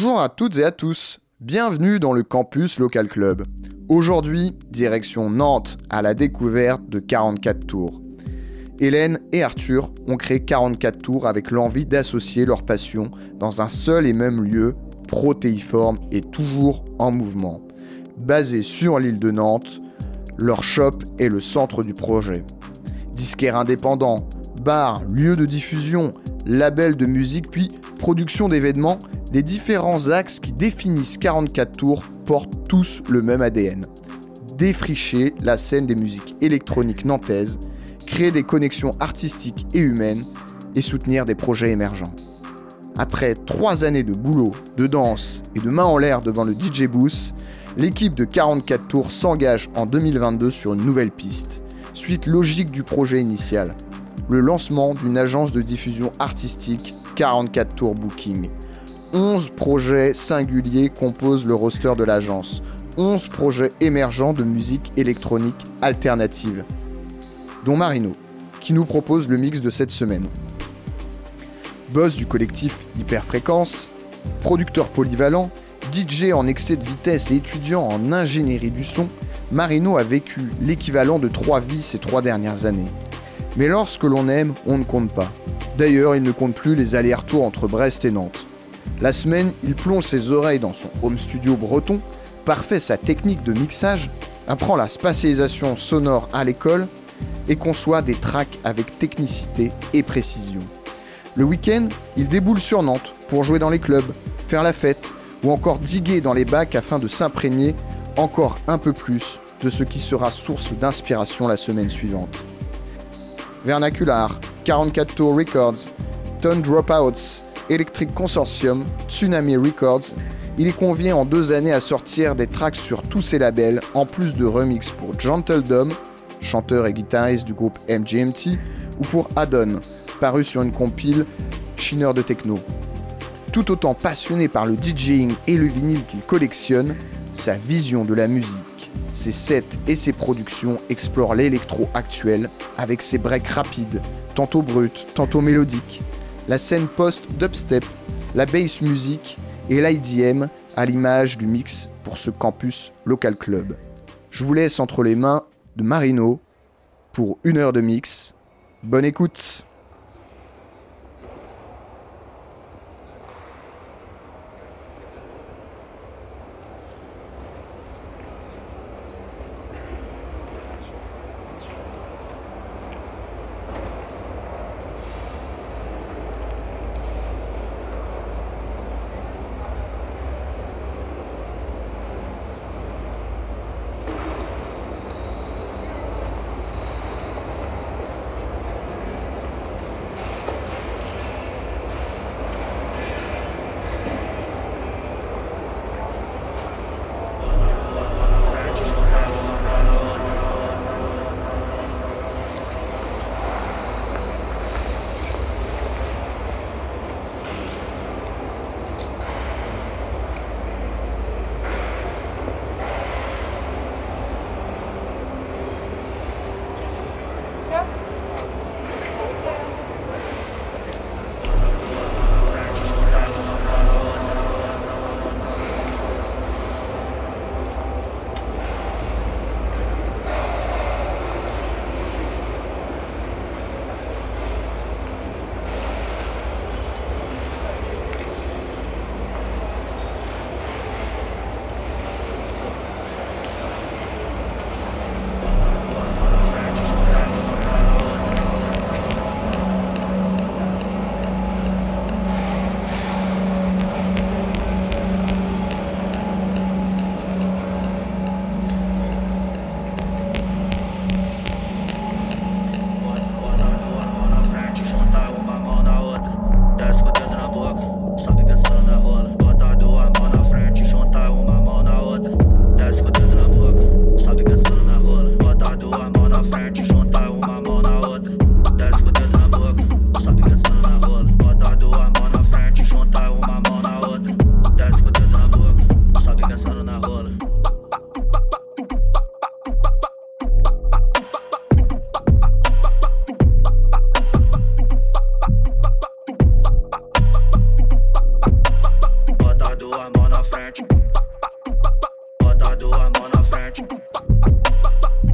Bonjour à toutes et à tous, bienvenue dans le campus Local Club. Aujourd'hui, direction Nantes à la découverte de 44 tours. Hélène et Arthur ont créé 44 tours avec l'envie d'associer leur passion dans un seul et même lieu, protéiforme et toujours en mouvement. Basé sur l'île de Nantes, leur shop est le centre du projet. Disquaire indépendant, bar, lieu de diffusion, label de musique puis production d'événements, les différents axes qui définissent 44 tours portent tous le même ADN. Défricher la scène des musiques électroniques nantaises, créer des connexions artistiques et humaines et soutenir des projets émergents. Après trois années de boulot, de danse et de main en l'air devant le DJ Booth, l'équipe de 44 tours s'engage en 2022 sur une nouvelle piste, suite logique du projet initial, le lancement d'une agence de diffusion artistique 44 Tours Booking. 11 projets singuliers composent le roster de l'agence. 11 projets émergents de musique électronique alternative, dont Marino, qui nous propose le mix de cette semaine. Boss du collectif Hyperfréquence, producteur polyvalent, DJ en excès de vitesse et étudiant en ingénierie du son, Marino a vécu l'équivalent de trois vies ces trois dernières années. Mais lorsque l'on aime, on ne compte pas. D'ailleurs, il ne compte plus les allers-retours entre Brest et Nantes. La semaine, il plonge ses oreilles dans son home studio breton, parfait sa technique de mixage, apprend la spatialisation sonore à l'école et conçoit des tracks avec technicité et précision. Le week-end, il déboule sur Nantes pour jouer dans les clubs, faire la fête ou encore diguer dans les bacs afin de s'imprégner encore un peu plus de ce qui sera source d'inspiration la semaine suivante. Vernacular, 44 Tour Records, Tone Dropouts, Electric Consortium, Tsunami Records, il est convient en deux années à sortir des tracks sur tous ces labels, en plus de remix pour Gentle Dome, chanteur et guitariste du groupe MGMT, ou pour Adon, paru sur une compile Chineur de Techno. Tout autant passionné par le DJing et le vinyle qu'il collectionne, sa vision de la musique, ses sets et ses productions explorent l'électro actuel avec ses breaks rapides, tantôt bruts, tantôt mélodiques, la scène post-dubstep, la bass music et l'IDM à l'image du mix pour ce campus local club. Je vous laisse entre les mains de Marino pour une heure de mix. Bonne écoute na frente. Bota duas mãos na frente.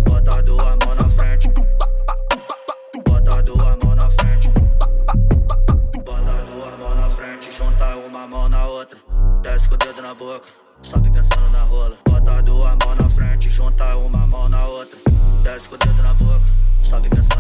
Bota duas mãos na frente. Bota duas mãos na frente. Bota duas mãos na frente. Junta uma mão na outra. Desce com o dedo na boca. Sobe pensando na rola. Bota duas mãos na frente. Junta uma mão na outra. Desce com o dedo na boca. Sobe pensando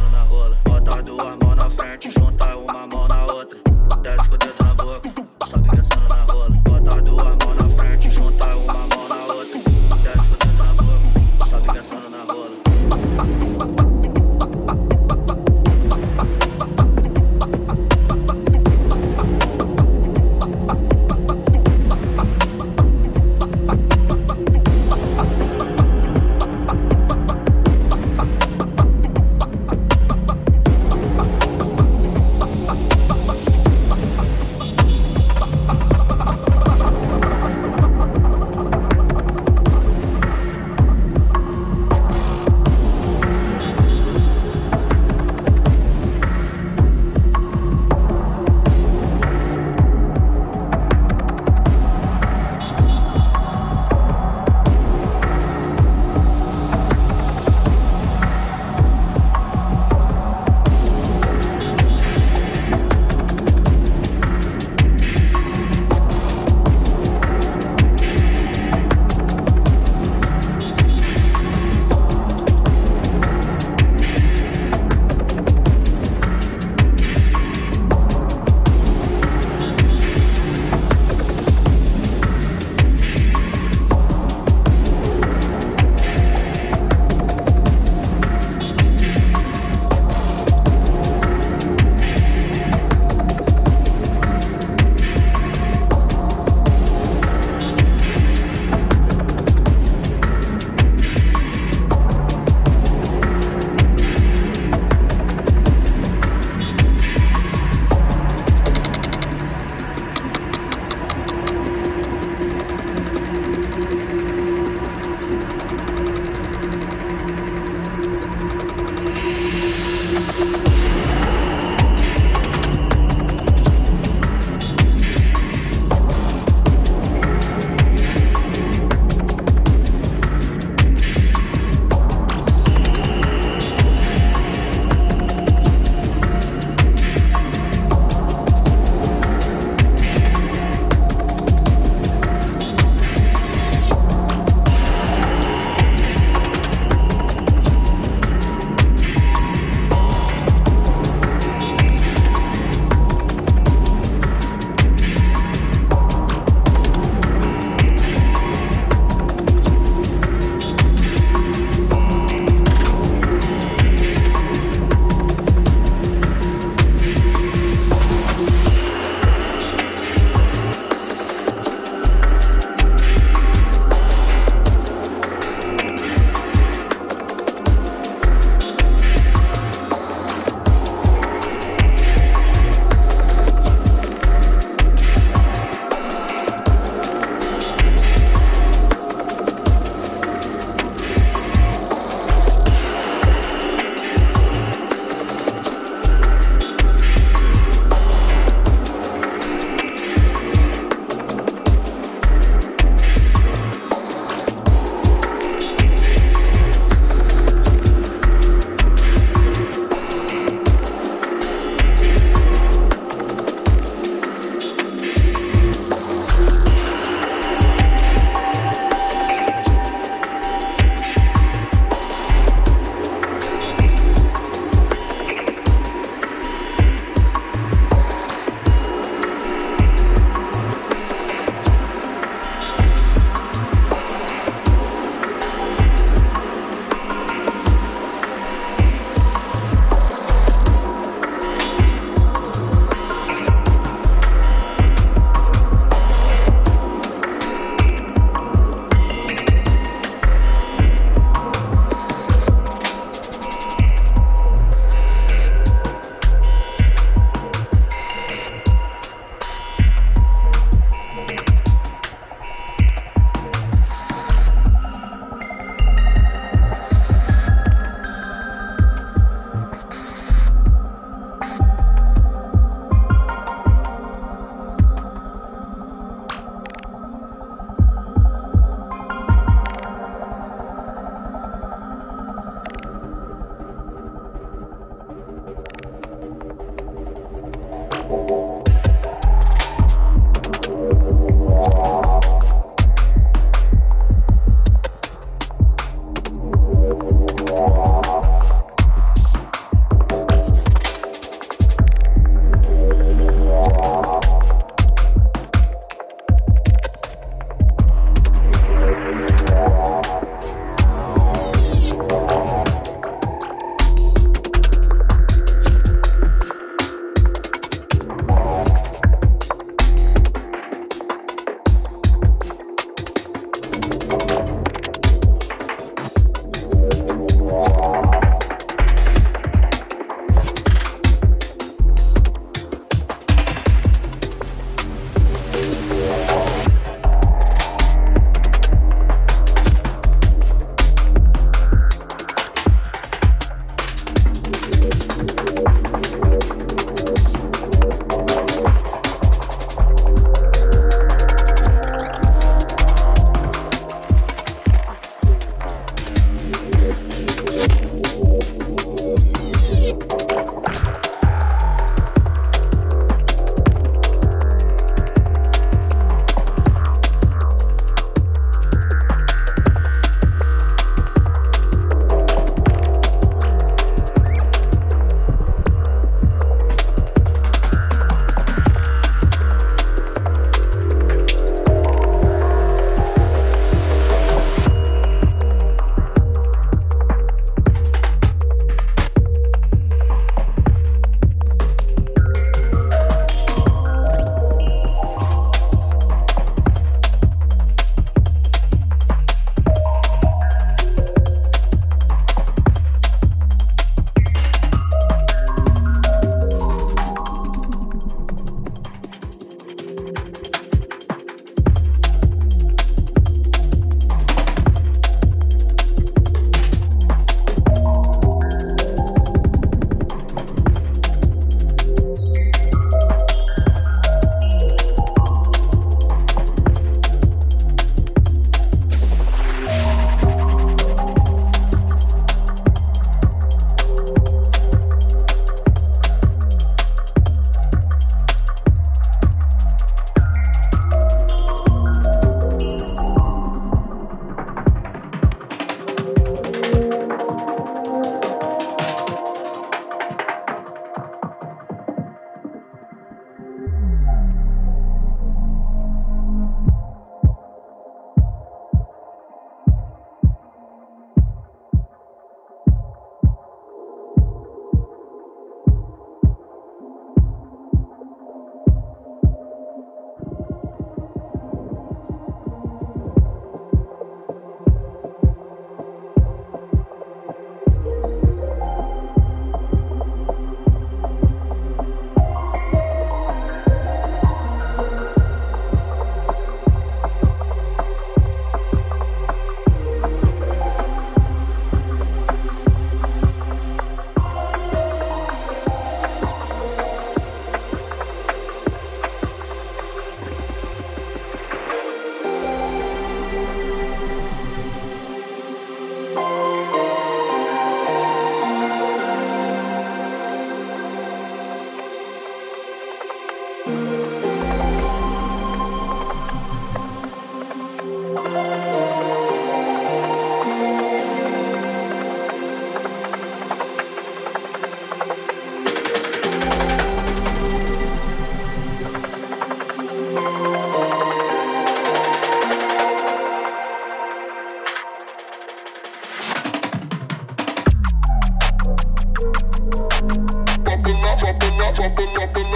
Get the net, get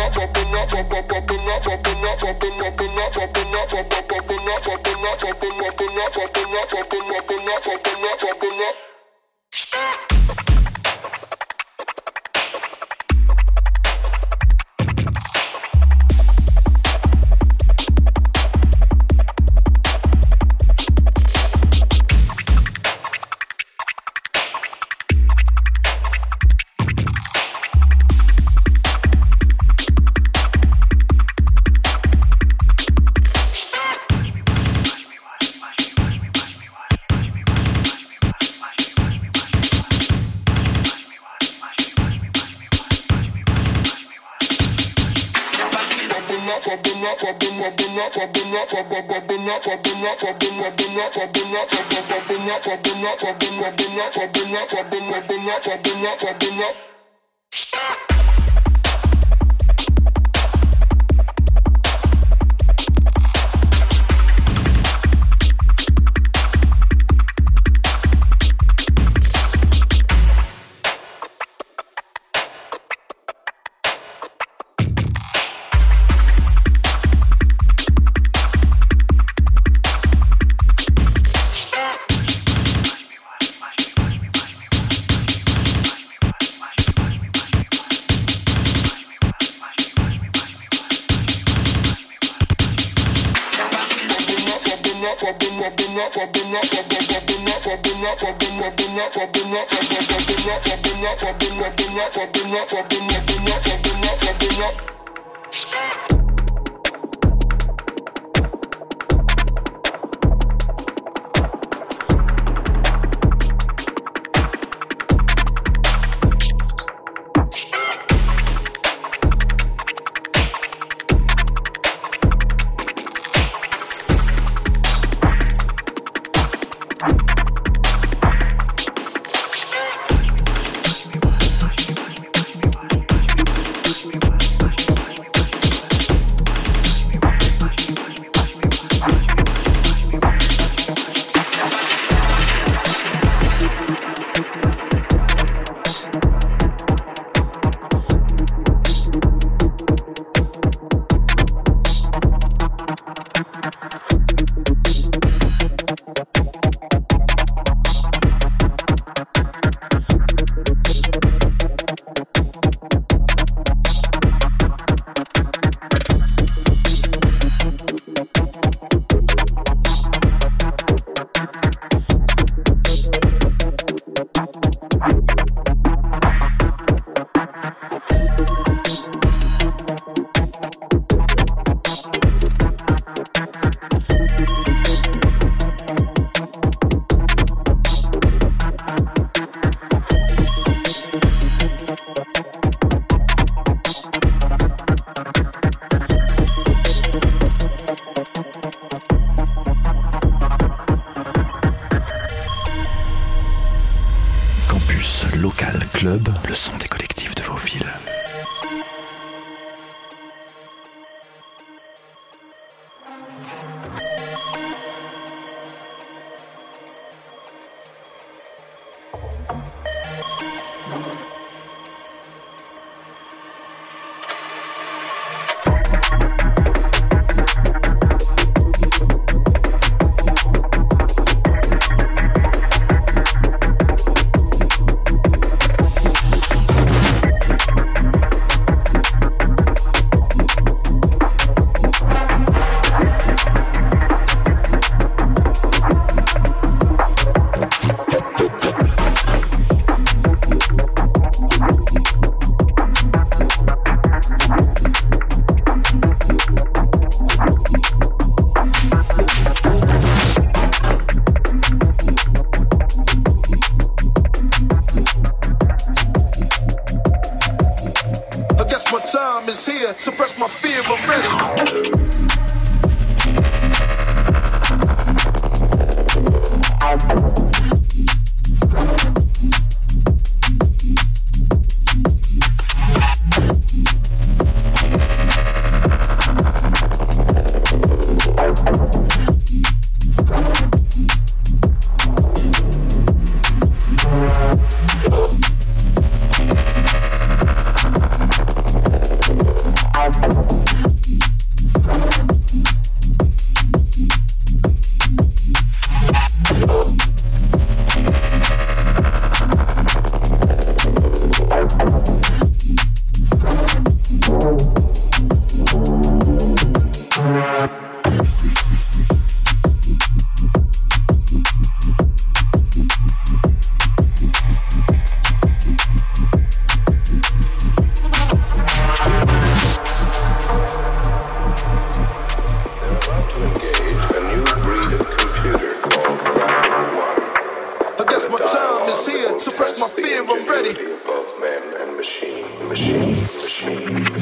the net, get the my fear, I'm ready. Both man and machine, machine, machine.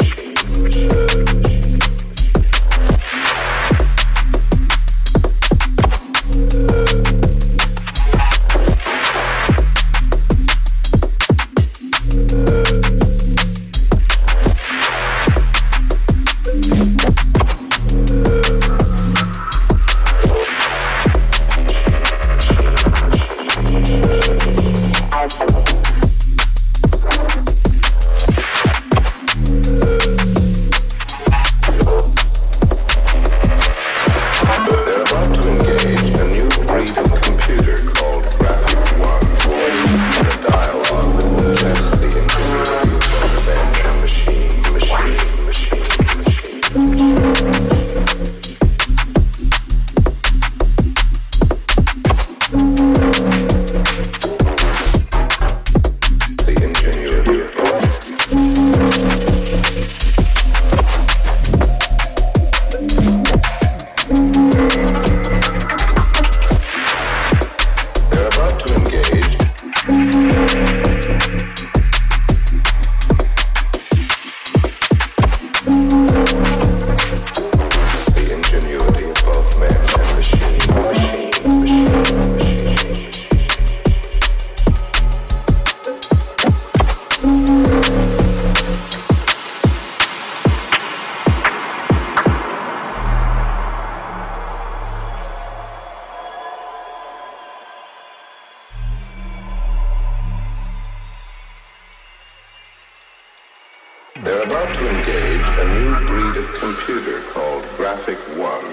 a new breed of computer called Graphic One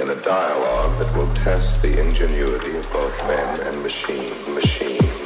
in a dialogue that will test the ingenuity of both men and machine, machine.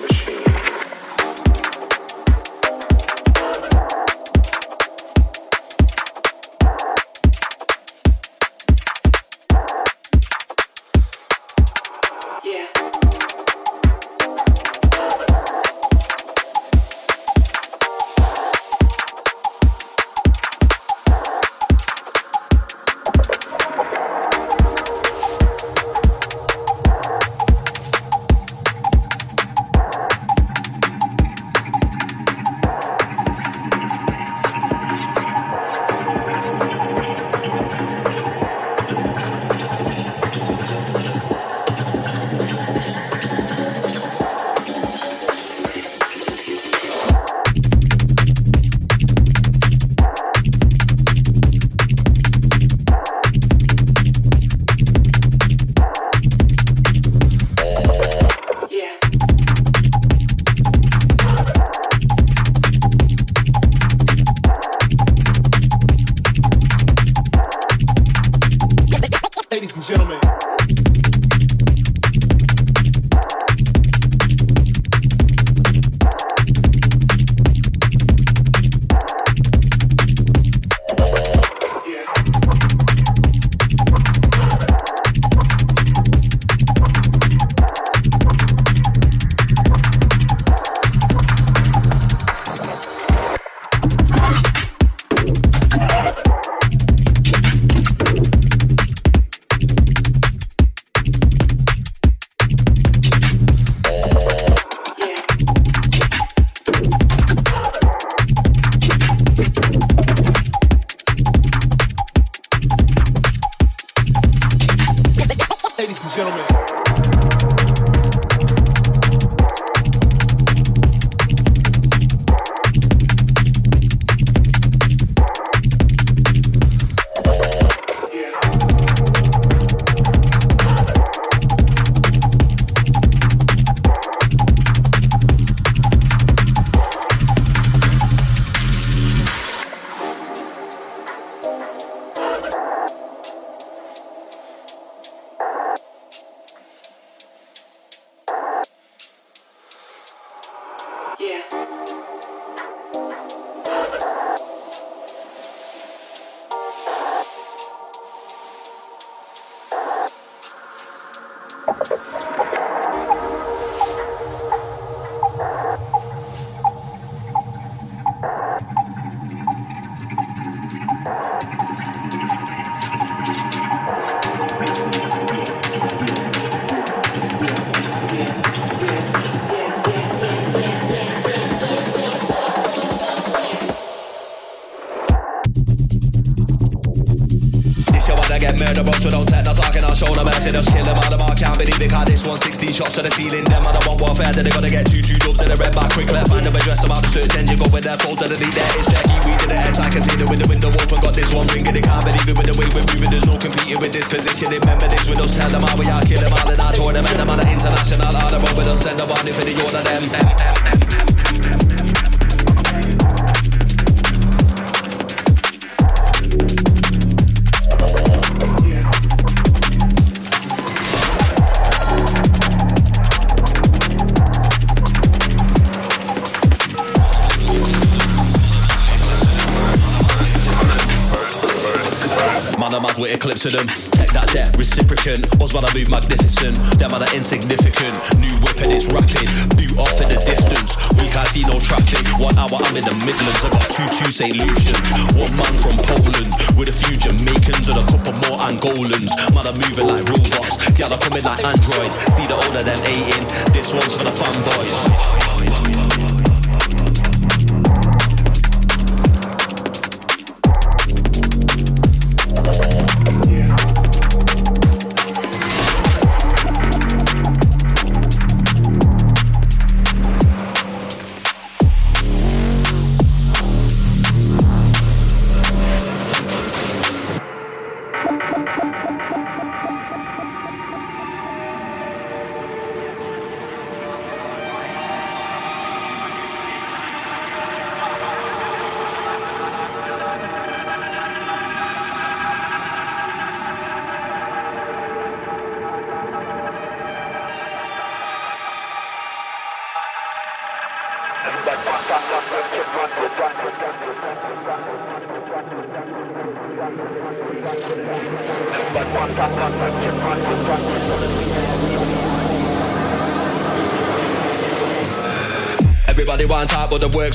With them. Take that debt, reciprocant. Us when I move magnificent. Them are insignificant. New weapon is rapid. Boot off in the distance. We can't see no traffic. One hour I'm in the Midlands. I got two two St. Lucians. One man from Poland. With a few Jamaicans and a couple more Angolans. Man, I'm moving like robots. Yeah, I'm coming like androids. See the older them eating. This one's for the fanboys.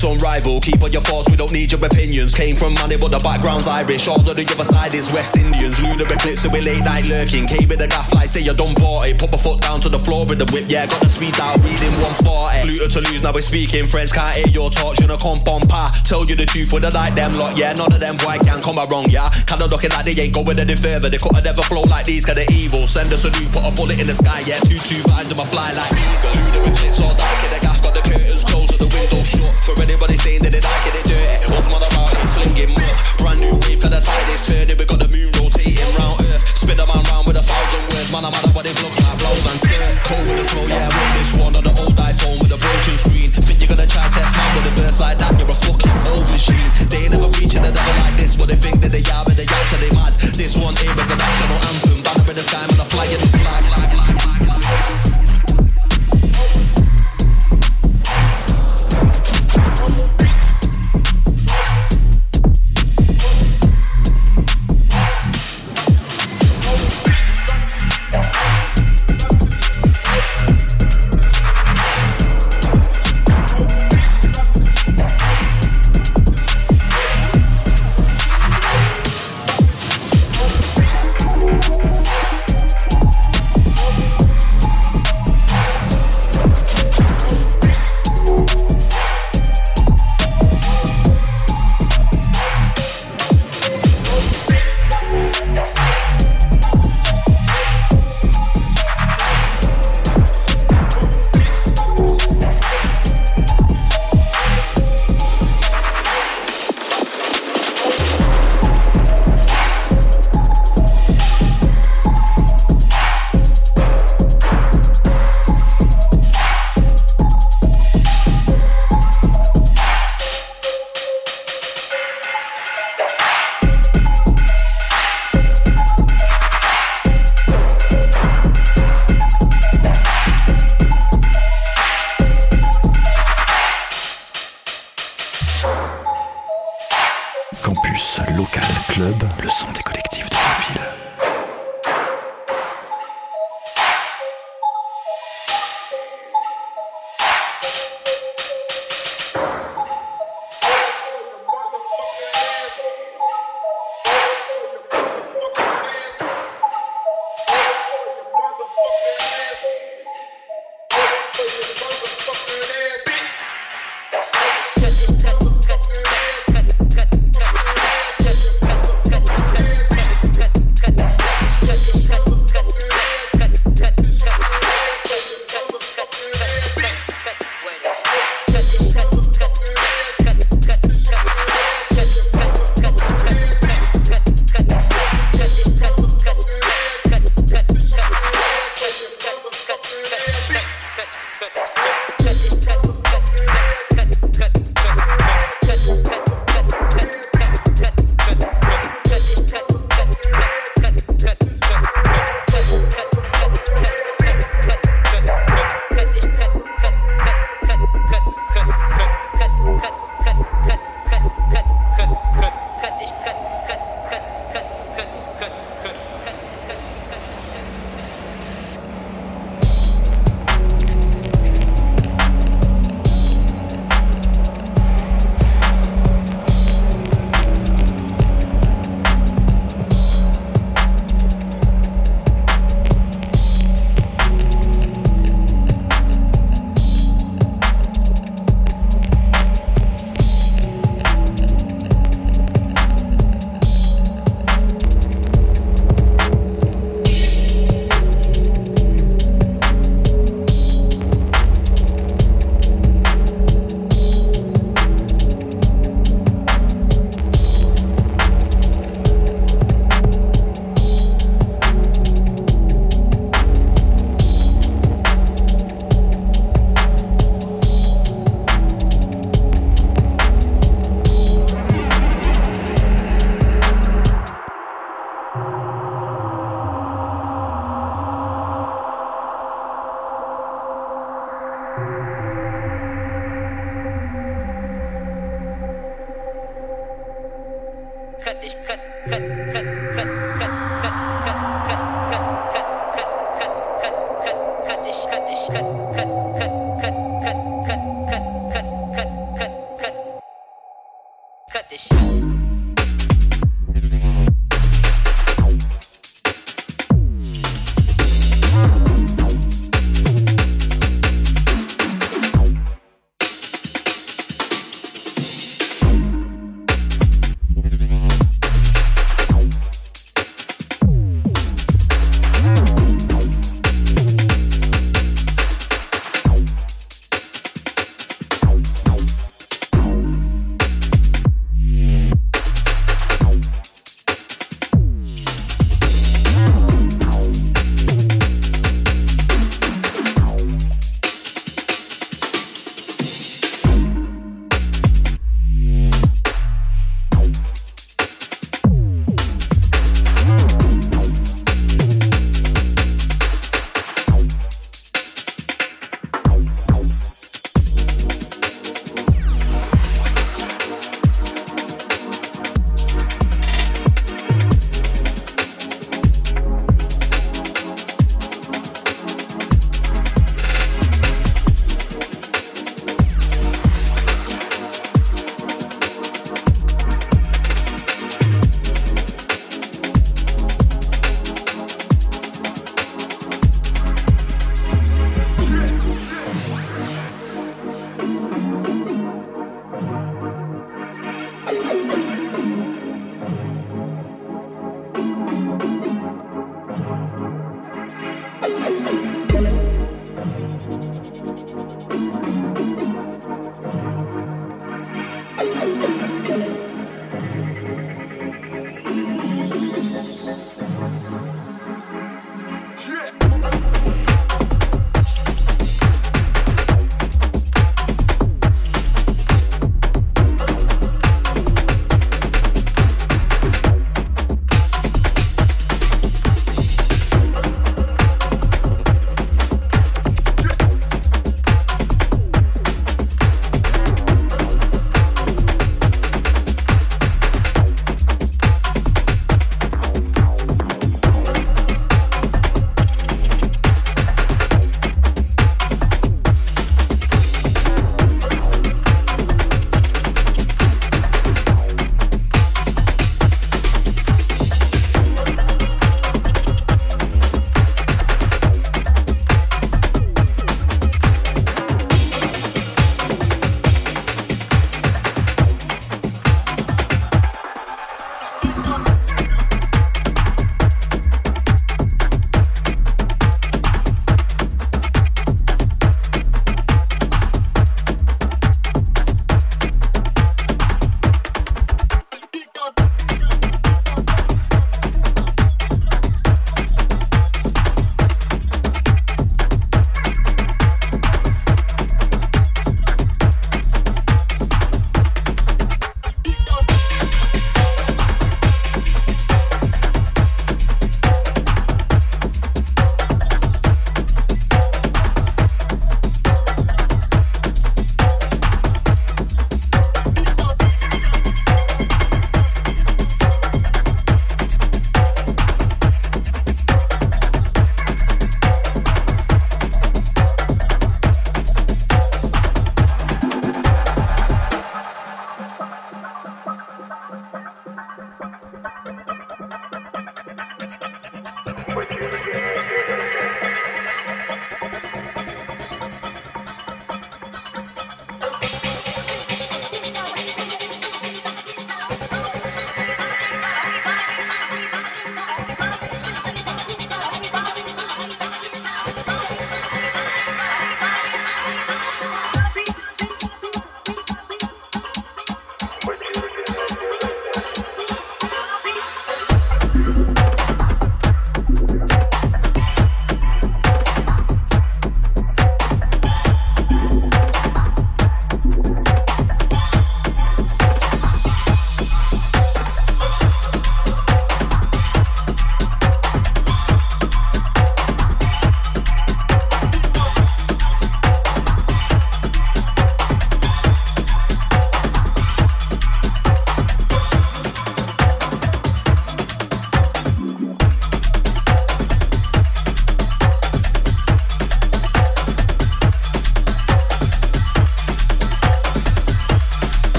The unrivaled. Keep on your thoughts, we don't need your opinions. Came from money, but the background's Irish. All of the other side is West Indians. Lunar eclipse, so we late night lurking. Came with a gaff like say you done bought it. Put my foot down to the floor with the whip, yeah. Got the speed out, reading 140. Fluter to lose, now we're speaking. Friends can't hear your talk, shouldn't come on pa. Tell you the truth, the like them lot, yeah. None of them boy can come wrong, yeah. Kinda looking like they ain't going any further. They couldn't ever flow like these, kinda evil. Send us a new, put a bullet in the sky, yeah. Two two vines in my fly like. Lunar eclipse, all dark in the gaff, got the curtains closed and the window shut. For anybody saying that they like it, they dirty. Off mother about it, flinging muck. Brand new wave, cause the tide is turning. We got the moon rotating round Earth. Spin a man round with a thousand words. Man, I'm mad at what they look like, blouse and skirt. Cold with the flow, yeah, with this one on the old iPhone with a broken screen. Think you're gonna try test man with a verse like that? You're a fucking old machine. They ain't never reaching a level like this, but they think that they are, but they actually mad. This one here is a national anthem. Banner in the sky, man, a flag in the flag.